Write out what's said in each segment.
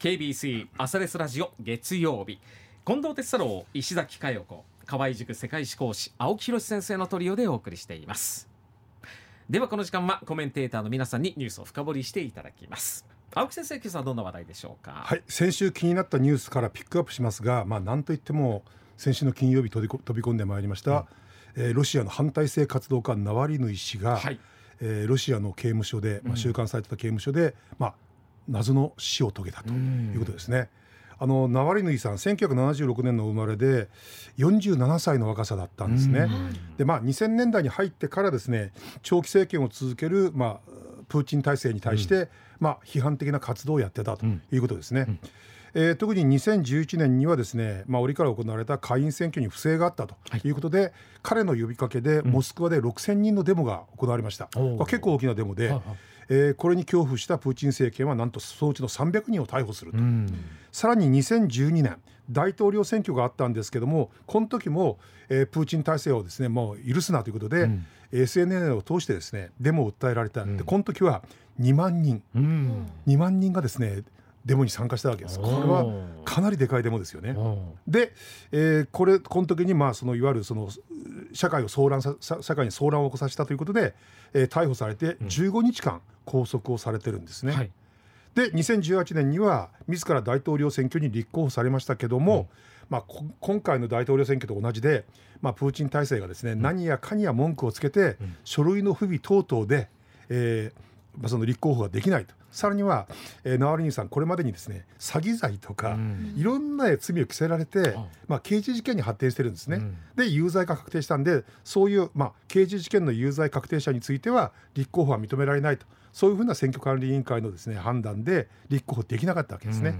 KBC 朝レスラジオ月曜日。近藤哲太郎石崎佳代子河合塾世界史講師青木宏先生のトリオでお送りしています。ではこの時間はコメンテーターの皆さんにニュースを深掘りしていただきます。青木先生今朝はどんな話題でしょうか？はい先週気になったニュースからピックアップしますがまあなんといっても先週の金曜日飛び飛び込んでまいりました、うん、えー、ロシアの反体制活動家ナワリヌイ氏が、はい、えー、ロシアの刑務所で、まあ、収監されてた刑務所で、うん、まあ謎の死を遂げたということですね。あのナワリヌイさん1976年の生まれで47歳の若さだったんですね。でまあ2000年代に入ってからですね長期政権を続ける、まあ、プーチン体制に対して、うん、まあ、批判的な活動をやってたということですね。うん。えー、特に2011年にはですね、まあ、折から行われた下院選挙に不正があったとい。うことで、はい、彼の呼びかけでモスクワで6000人のデモが行われました、うん、まあ、結構大きなデモで、えー、これに恐怖したプーチン政権はなんとそのうちの300人を逮捕すると、うん、さらに2012年大統領選挙があったんですけどもこの時も、えー、プーチン体制をですねもう許すなということで、うん、SNS を通してですねデモを訴えられた、うん、でこの時は2万人、うん、2万人がですねデモに参加したわけです。これはかなりでかいデモですよね。で、えー、これこの時にまあそのいわゆるその社会を騒乱さ社会に騒乱を起こさせたということで、えー、逮捕されて15日間拘束をされてるんですね。うんはい、で2018年には自ら大統領選挙に立候補されましたけども、うん、まあ、今回の大統領選挙と同じで、まあ、プーチン体制がですね、うん、何やかにや文句をつけて、書類の不備等々で、えーまあ、その立候補ができないと。さらには、えー、ナワリヌイさんこれまでにですね詐欺罪とか、うん、いろんな罪を着せられて、まあ、刑事事件に発展してるんですね。うん、で有罪が確定したんでそういう、まあ、刑事事件の有罪確定者については立候補は認められないとそういうふうな選挙管理委員会のですね判断で立候補できなかったわけですね。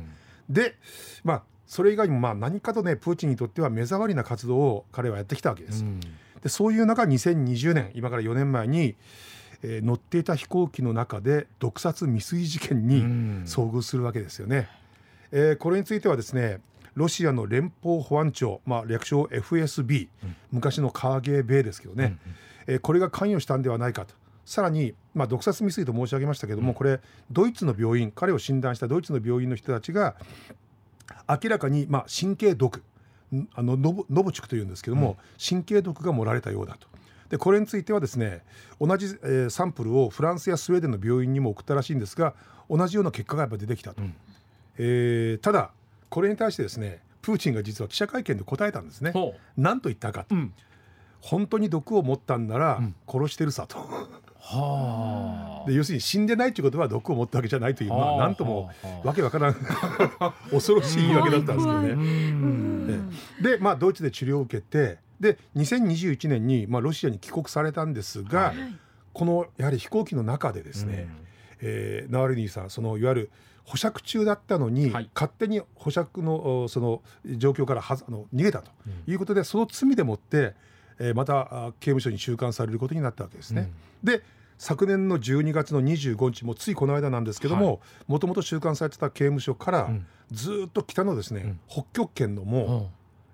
うん、でまあそれ以外にもまあ何かとねプーチンにとっては目障りな活動を彼はやってきたわけです。でそういう中2020年今から4年前にえー、乗っていた飛行機の中で毒殺未遂事件に遭遇するわけですよね。えー、これについてはですねロシアの連邦保安庁、まあ、略称 FSB、うん、昔のカーゲーベイですけどね、うん、えー、これが関与したんではないかと。さらに、まあ、毒殺未遂と申し上げましたけども、うん、これドイツの病院彼を診断したドイツの病院の人たちが明らかに、まあ、神経毒あのノボノボチュクというんですけども、神経毒が盛られたようだと。でこれについてはですね同じ、えー、サンプルをフランスやスウェーデンの病院にも送ったらしいんですが同じような結果がやっぱ出てきたと、うん、えー、ただこれに対してですねプーチンが実は記者会見で答えたんですね。何と言ったかと、うん、本当に毒を持ったんなら殺してるさと、はあ、で要するに死んでないということは毒を持ったわけじゃないという、まあ、なんともわけわからん 恐ろしい言い訳だったんですけどね。で、まあ、ドイツで治療を受けてで2021年に、まあ、ロシアに帰国されたんですが、はい、このやはり飛行機の中でですね、うん、えー、ナワリヌイさんそのいわゆる保釈中だったのに、はい、勝手に保釈のその状況からはあの逃げたということで、うん、その罪でもって、えー、また刑務所に収監されることになったわけですね。うん、で昨年の12月の25日もついこの間なんですけどももともと収監されてた刑務所からずっと北のですね、うん、北極圏のも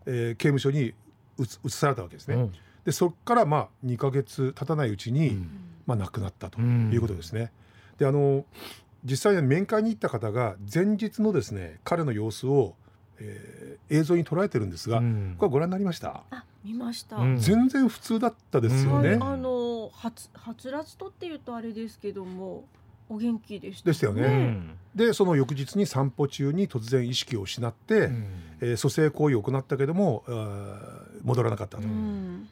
う、えー、刑務所に移されたわけですね。うん、でそこからまあ2か月経たないうちに、うん、まあ、亡くなったということですね。であの実際に面会に行った方が前日のですね彼の様子を、えー、映像に捉えてるんですが、うん、これご覧になりました？あ見ました、全然普通だったですよね。あのはつはつらつとっていうとあれですけどもお元気でした、ね、ですよね。でその翌日に散歩中に突然意識を失って、うん、えー、蘇生行為を行ったけども戻らなかったと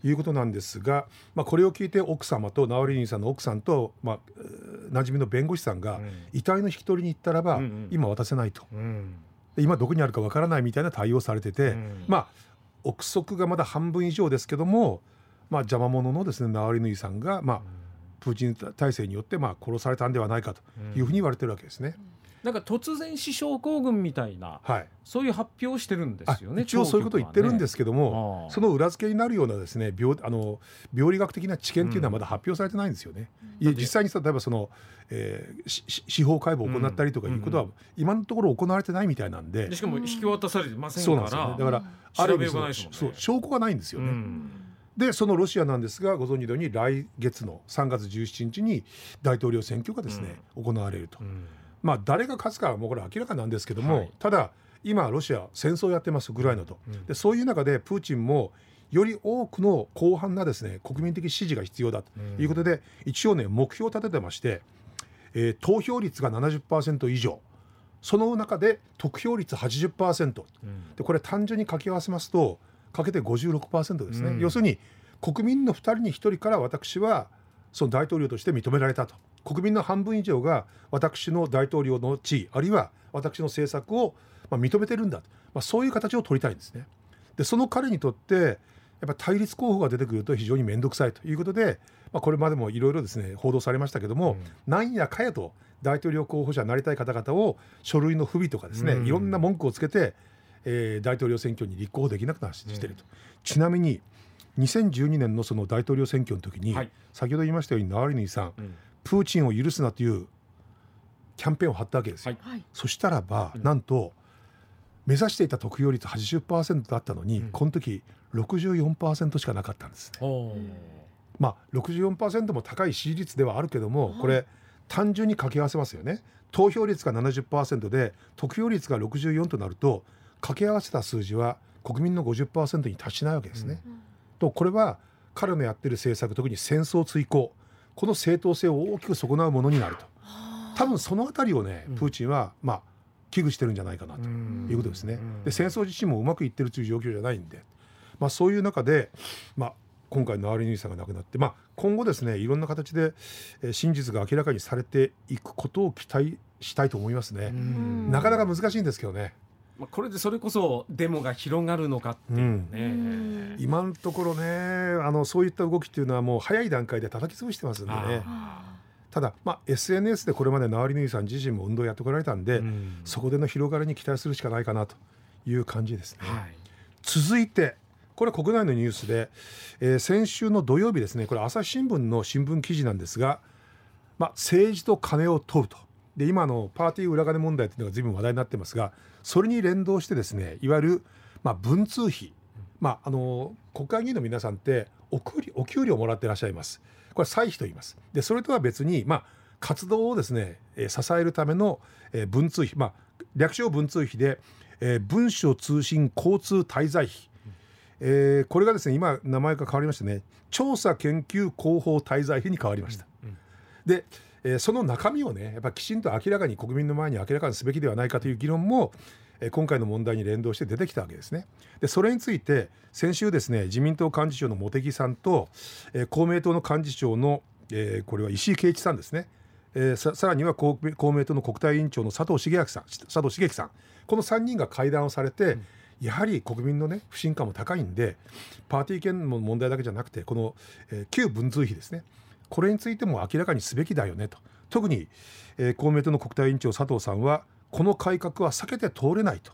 いうことなんですが、まあ、これを聞いて奥様とナワリニンさんの奥さんと、まあ、馴染みの弁護士さんが、遺体の引き取りに行ったらば、今渡せないと、今どこにあるかわからないみたいな対応されてて、まあ憶測がまだ半分以上ですけども、まあ、邪魔者のですねナワリヌイさんが、まあ、プーチン体制によってまあ殺されたんではないかというふうに言われてるわけですね。うん。なんか突然死傷行軍みたいな、はい、そういう発表をしてるんですよね。一応そういうことを言ってるんですけども、ね、その裏付けになるようなですね病あの病理学的な知見っていうのはまだ発表されてないんですよね。うん、いや実際に例えばその、えー、司法解剖を行ったりとかいうことは、今のところ行われてないみたいなんで、しかも引き渡されてませんから、そうなんですよね。だからある意味その、ね、そう証拠がないんですよね。でそのロシアなんですがご存知のように来月の3月17日に大統領選挙がですね、行われると。まあ誰が勝つかはもうこれ明らかなんですけども、はい、ただ今ロシア戦争やってますウクライナと、うん、でそういう中でプーチンもより多くの広範なですね国民的支持が必要だということで、うん、一応ね目標を立ててまして、えー、投票率が70%以上。その中で得票率80%、うん、でこれ単純に掛け合わせますとかけて56%ですね、うん、要するに国民の2人に1人から私はその大統領として認められたと。国民の半分以上が私の大統領の地位あるいは私の政策をま認めてるんだと、まあ、そういう形を取りたいんですね。でその彼にとってやっぱ対立候補が出てくると非常に面倒くさいということで、まあ、これまでもいろいろですね報道されましたけども、うん、なんやかやと大統領候補者になりたい方々を書類の不備とかですね、うん、いろんな文句をつけて、えー、大統領選挙に立候補できなくなしていると、うん、ちなみに2012年のその大統領選挙の時に、はい、先ほど言いましたようにナワリヌイさん、プーチンを許すなというキャンペーンを張ったわけですよ、はい、そしたらば、なんと目指していた得票率80%だったのに、うん、この時64%しかなかったんです。ね。まあ64%も高い支持率ではあるけどもこれ単純に掛け合わせますよね。投票率が70%で得票率が64となると掛け合わせた数字は国民の50%に達しないわけですね。うん、とこれは彼のやってる政策特に戦争追考この正当性を大きく損なうものになると。多分その辺りをねプーチンは、まあ危惧してるんじゃないかなと。いうことですね。で戦争自身もうまくいってるという状況じゃないんで、まあ、そういう中で、まあ、今回のアーリニーさんが亡くなって、まあ、今後ですねいろんな形で真実が明らかにされていくことを期待したいと思いますね。なかなか難しいんですけどね。まあ、これでそれこそデモが広がるのかっていうね、うん、今のところねあのそういった動きっていうのはもう早い段階で叩き潰してますんでね。ただ、まあ、SNS でこれまでナワリヌイさん自身も運動やってこられたんで、うん、そこでの広がりに期待するしかないかなという感じですね。はい、続いてこれ国内のニュースで、えー、先週の土曜日ですねこれ朝日新聞の新聞記事なんですが、まあ、政治と金を問うと。で今のパーティー裏金問題というのが随分話題になってますがそれに連動してですねいわゆる、まあ、文通費、まあ、あの国会議員の皆さんっておお給料もらってらっしゃいます。これ歳費と言いますでそれとは別にまあ活動をですね、えー、支えるための、えー、文通費まあ略称文通費で、えー、文書通信交通滞在費、えー、これがですね今名前が変わりましてね調査研究広報滞在費に変わりました。うんうん、で、えー、その中身をねやっぱきちんと明らかに国民の前に明らかにすべきではないかという議論もえ今回の問題に連動して出てきたわけですね。でそれについて先週ですね自民党幹事長の茂木さんと、え公明党の幹事長の、えこれは石井啓一さんですね、えささらには公明党の国対委員長の佐藤茂明さん佐藤茂樹さん。この3人が会談をされて、うん、やはり国民のね不信感も高いんでパーティー券の問題だけじゃなくてこの、え旧文通費ですねこれについても明らかにすべきだよねと特に、えー、公明党の国対委員長佐藤さんはこの改革は避けて通れないと、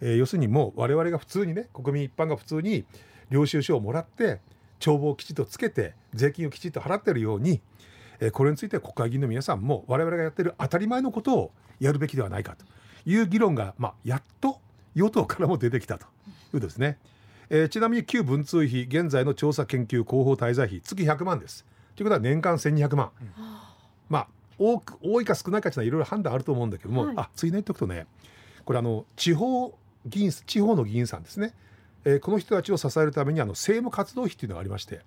えー、要するにもう我々が普通にね国民一般が普通に領収書をもらって帳簿をきちっとつけて税金をきちっと払ってるように、えー、これについて国会議員の皆さんも我々がやってる当たり前のことをやるべきではないかという議論が、まあ、やっと与党からも出てきたというですね。えー、ちなみに旧文通費現在の調査研究広報滞在費月100万です。ということは年間1200万。うん、まあ多く多いか少ないかっていうのはいろいろ判断あると思うんだけども、はい、あついで言っておくとねこれあの地方議員地方の議員さんですね、えー、この人たちを支えるためにあの政務活動費っていうのがありまして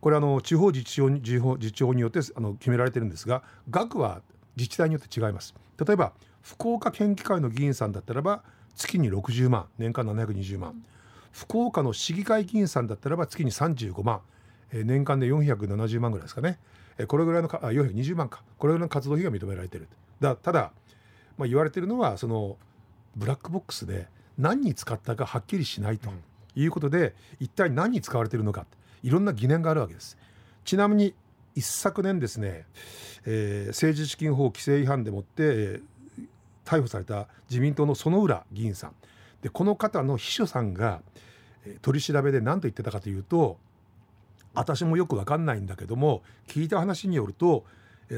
これあの地方自治庁地方自治庁によってあの決められてるんですが額は自治体によって違います。例えば福岡県議会の議員さんだったらば月に60万年間720万、うん、福岡の市議会議員さんだったらば月に35万、えー、年間で470万ぐらいですかね。これぐらいのかあ420万か。これぐらいの活動費が認められている。だただ、まあ、言われているのはそのブラックボックスで何に使ったかはっきりしないということで、うん、一体何に使われているのか。いろんな疑念があるわけです。ちなみに一昨年ですね、えー、政治資金法規制違反でもって、えー、逮捕された自民党の薗浦議員さん。でこの方の秘書さんが、えー、取り調べで何と言ってたかというと私もよく分かんないんだけども聞いた話によると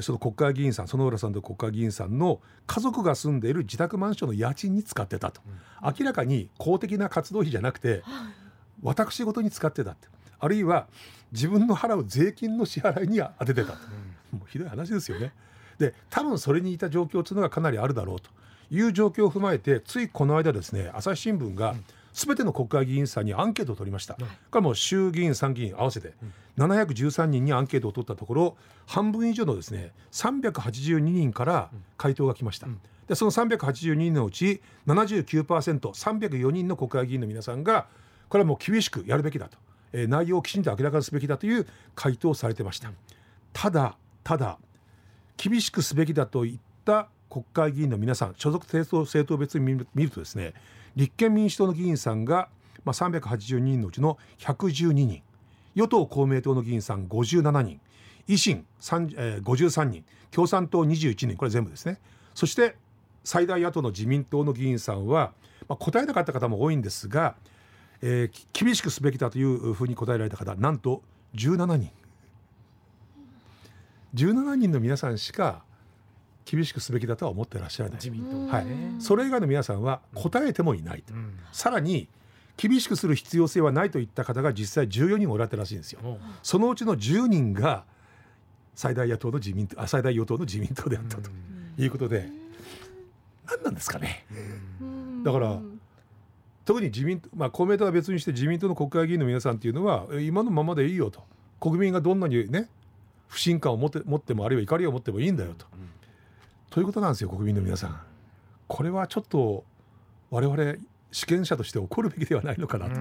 その国会議員さん園浦さんと国会議員さんの家族が住んでいる自宅マンションの家賃に使ってたと、うん、明らかに公的な活動費じゃなくて、私事に使ってたって。あるいは自分の払う税金の支払いに当ててたと、うん、もうひどい話ですよね。で多分それにいた状況というのがかなりあるだろうと。いう状況を踏まえてついこの間ですね朝日新聞が全ての国会議員さんにアンケートを取りました、これもう衆議院参議院合わせて713人にアンケートを取ったところ半分以上のですね382人から回答が来ました。でその382人のうち 79%304 人の国会議員の皆さんがこれはもう厳しくやるべきだと、えー、内容をきちんと明らかにすべきだという回答をされてました。ただただ厳しくすべきだといった国会議員の皆さん所属政党政党別に見るとですね立憲民主党の議員さんが、まあ、382人のうちの112人与党公明党の議員さん57人維新、えー、53人共産党21人これ全部ですね。そして最大野党の自民党の議員さんは、まあ、答えなかった方も多いんですが、えー、厳しくすべきだというふうに答えられた方なんと17人。17人の皆さんしか厳しくすべきだとは思ってらっしゃらない。自民党、はい、それ以外の皆さんは答えてもいないと、うん、さらに厳しくする必要性はないといった方が実際14人おられたらしいんですよ、う。ん、そのうちの10人が最大野党の自民党あ最大与党の自民党であったと。いうことで、何なんですかね、だから特に自民党、まあ、公明党は別にして自民党の国会議員の皆さんっていうのは今のままでいいよと。国民がどんなにね不信感を持って持ってもあるいは怒りを持ってもいいんだよと、ということなんですよ国民の皆さん。これはちょっと我々主権者として怒るべきではないのかなと。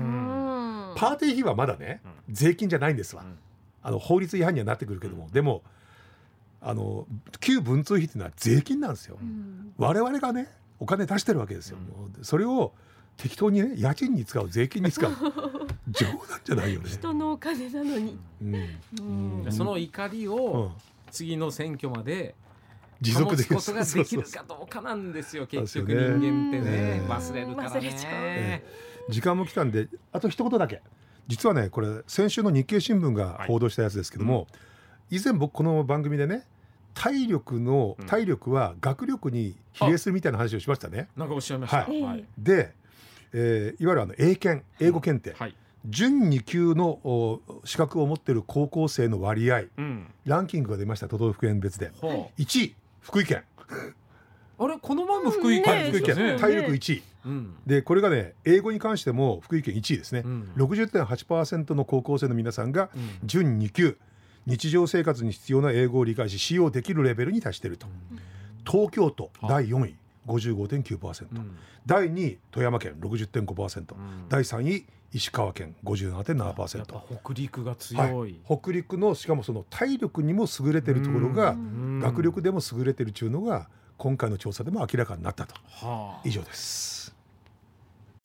パーティー費はまだね税金じゃないんですわ。あの法律違反にはなってくるけども、でもあの旧文通費っていうのは税金なんですよ。我々がねお金出してるわけですよ。それを適当にね家賃に使う税金に使う 冗談じゃないよね。人のお金なのに。うん、その怒りを次の選挙まで持続できることができるかどうかなんですよ。結局人間ってね、忘れるからね、時間も来たんであと一言だけ。実はねこれ先週の日経新聞が報道したやつですけども、以前僕この番組でね体力の体力は学力に比例するみたいな話をしましたね。なんかおっしゃいました。はい、で、えー、いわゆるあの英検英語検定、はい、準2級の資格を持っている高校生の割合、うん、ランキングが出ました都道府県別で、1位福井県。あれ？この前も福井県、ね、福井県。体力1位、うん、でこれがね英語に関しても福井県1位ですね、うん、60.8%の高校生の皆さんが準2級、日常生活に必要な英語を理解し使用できるレベルに達していると、うん、東京都第4位。55.9%、うん、第2位富山県。60.5%、うん、第3位石川県57.7%北陸が強い、はい、北陸のしかもその体力にも優れてるところが学力でも優れてるというのが今回の調査でも明らかになったと、はあ、以上です